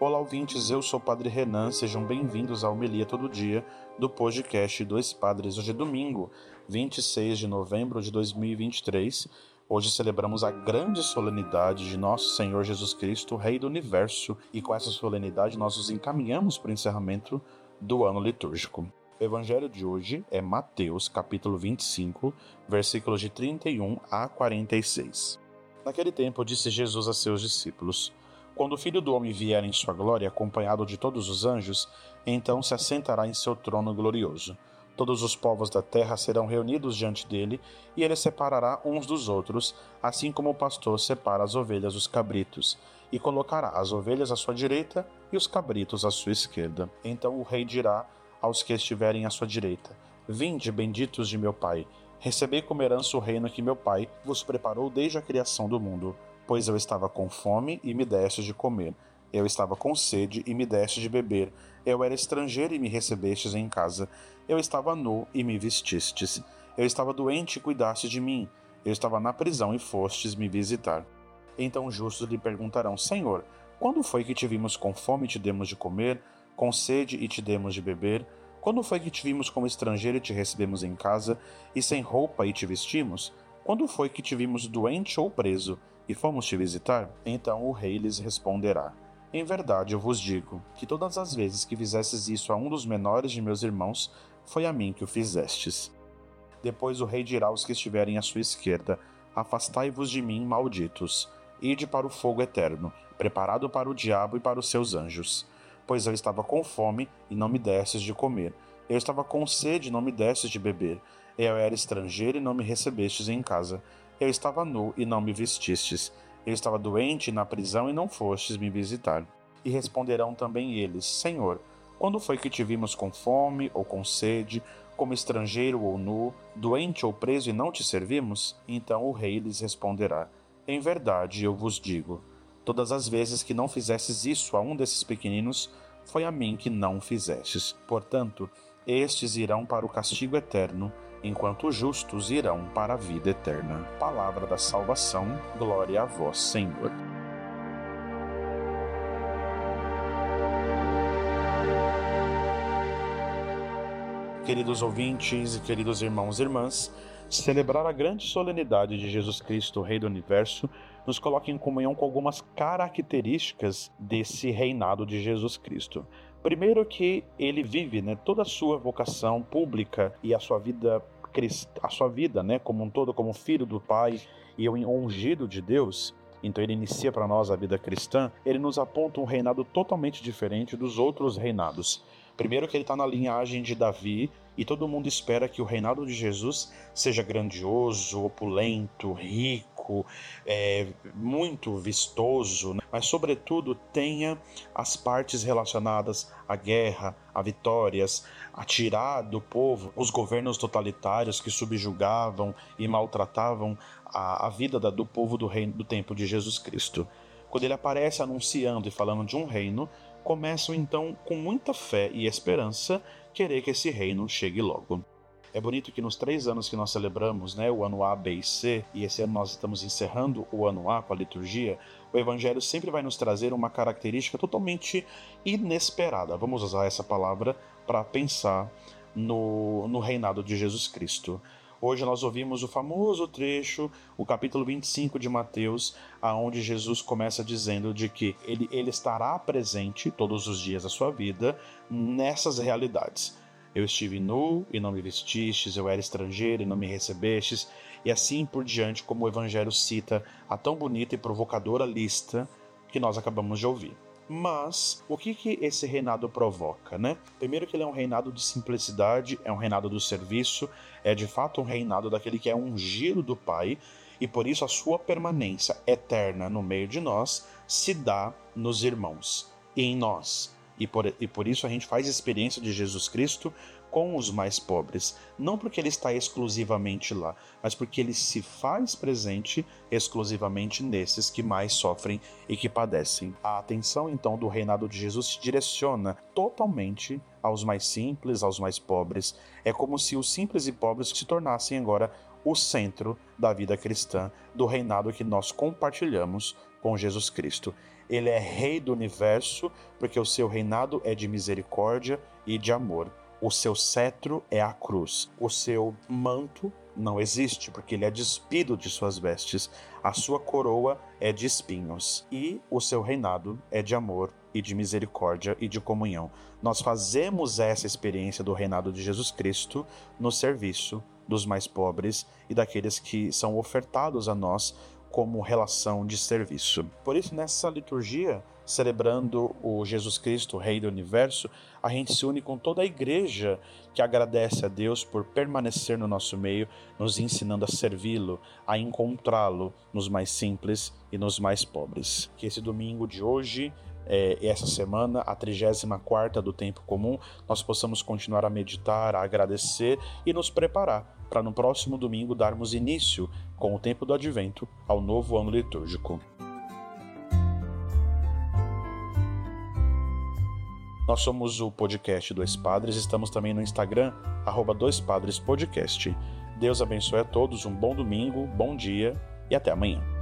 Olá, ouvintes, eu sou o Padre Renan, sejam bem-vindos ao Homilia Todo Dia do podcast Dois Padres. Hoje é domingo, 26 de novembro de 2023. Hoje celebramos a grande solenidade de nosso Senhor Jesus Cristo, Rei do Universo, e com essa solenidade nós nos encaminhamos para o encerramento do ano litúrgico. O evangelho de hoje é Mateus, capítulo 25, versículos de 31 a 46. Naquele tempo disse Jesus a seus discípulos: quando o Filho do Homem vier em sua glória, acompanhado de todos os anjos, então se assentará em seu trono glorioso. Todos os povos da terra serão reunidos diante dele, e ele separará uns dos outros, assim como o pastor separa as ovelhas dos cabritos, e colocará as ovelhas à sua direita e os cabritos à sua esquerda. Então o rei dirá aos que estiverem à sua direita: Vinde, benditos de meu Pai, recebei como herança o reino que meu Pai vos preparou desde a criação do mundo pois eu estava com fome e me deste de comer. Eu estava com sede e me deste de beber. Eu era estrangeiro e me recebestes em casa. Eu estava nu e me vestistes. Eu estava doente e cuidaste de mim. Eu estava na prisão e fostes me visitar. Então os justos lhe perguntarão: Senhor, quando foi que te vimos com fome e te demos de comer, com sede e te demos de beber? Quando foi que te vimos como estrangeiro e te recebemos em casa, e sem roupa e te vestimos? Quando foi que te vimos doente ou preso e fomos te visitar? Então o rei lhes responderá: Em verdade eu vos digo que todas as vezes que fizestes isso a um dos menores de meus irmãos, foi a mim que o fizestes. Depois o rei dirá aos que estiverem à sua esquerda: Afastai-vos de mim, malditos, ide para o fogo eterno, preparado para o diabo e para os seus anjos. Pois eu estava com fome e não me destes de comer, eu estava com sede e não me destes de beber. Eu era estrangeiro e não me recebestes em casa. Eu estava nu e não me vestistes. Eu estava doente na prisão e não fostes me visitar. E responderão também eles: Senhor, quando foi que te vimos com fome ou com sede, como estrangeiro ou nu, doente ou preso e não te servimos? Então o rei lhes responderá: Em verdade eu vos digo: todas as vezes que não fizestes isso a um desses pequeninos, foi a mim que não fizestes. Portanto, estes irão para o castigo eterno enquanto os justos irão para a vida eterna. Palavra da salvação, glória a vós, Senhor. Queridos ouvintes e queridos irmãos e irmãs, celebrar a grande solenidade de Jesus Cristo, Rei do Universo, nos coloca em comunhão com algumas características desse reinado de Jesus Cristo. Primeiro que ele vive, né, toda a sua vocação pública e a sua vida a sua vida, né, como um todo, como filho do Pai e o ungido de Deus, então ele inicia para nós a vida cristã, ele nos aponta um reinado totalmente diferente dos outros reinados. Primeiro que ele está na linhagem de Davi e todo mundo espera que o reinado de Jesus seja grandioso, opulento, rico, é, muito vistoso, né? mas, sobretudo, tenha as partes relacionadas à guerra, a vitórias, a tirar do povo os governos totalitários que subjugavam e maltratavam a, a vida da, do povo do reino do tempo de Jesus Cristo. Quando ele aparece anunciando e falando de um reino, começam então com muita fé e esperança querer que esse reino chegue logo. É bonito que nos três anos que nós celebramos, né, o ano A, B e C, e esse ano nós estamos encerrando o ano A com a liturgia, o Evangelho sempre vai nos trazer uma característica totalmente inesperada. Vamos usar essa palavra para pensar no, no reinado de Jesus Cristo. Hoje nós ouvimos o famoso trecho, o capítulo 25 de Mateus, aonde Jesus começa dizendo de que ele, ele estará presente todos os dias da sua vida nessas realidades eu estive nu e não me vestistes, eu era estrangeiro e não me recebestes, e assim por diante, como o Evangelho cita a tão bonita e provocadora lista que nós acabamos de ouvir. Mas o que, que esse reinado provoca, né? Primeiro que ele é um reinado de simplicidade, é um reinado do serviço, é de fato um reinado daquele que é ungido do Pai, e por isso a sua permanência eterna no meio de nós se dá nos irmãos e em nós. E por, e por isso a gente faz experiência de Jesus Cristo com os mais pobres, não porque ele está exclusivamente lá, mas porque ele se faz presente exclusivamente nesses que mais sofrem e que padecem. A atenção então do reinado de Jesus se direciona totalmente aos mais simples, aos mais pobres. É como se os simples e pobres se tornassem agora o centro da vida cristã, do reinado que nós compartilhamos com Jesus Cristo. Ele é rei do universo, porque o seu reinado é de misericórdia e de amor. O seu cetro é a cruz. O seu manto não existe, porque ele é despido de suas vestes. A sua coroa é de espinhos. E o seu reinado é de amor e de misericórdia e de comunhão. Nós fazemos essa experiência do reinado de Jesus Cristo no serviço dos mais pobres e daqueles que são ofertados a nós como relação de serviço. Por isso, nessa liturgia, celebrando o Jesus Cristo, Rei do Universo, a gente se une com toda a igreja que agradece a Deus por permanecer no nosso meio, nos ensinando a servi-lo, a encontrá-lo nos mais simples e nos mais pobres. Que esse domingo de hoje é, essa semana, a 34 do Tempo Comum, nós possamos continuar a meditar, a agradecer e nos preparar para no próximo domingo darmos início, com o tempo do advento, ao novo ano litúrgico. Nós somos o podcast Dois Padres, estamos também no Instagram, arroba Dois Padres Podcast. Deus abençoe a todos, um bom domingo, bom dia e até amanhã.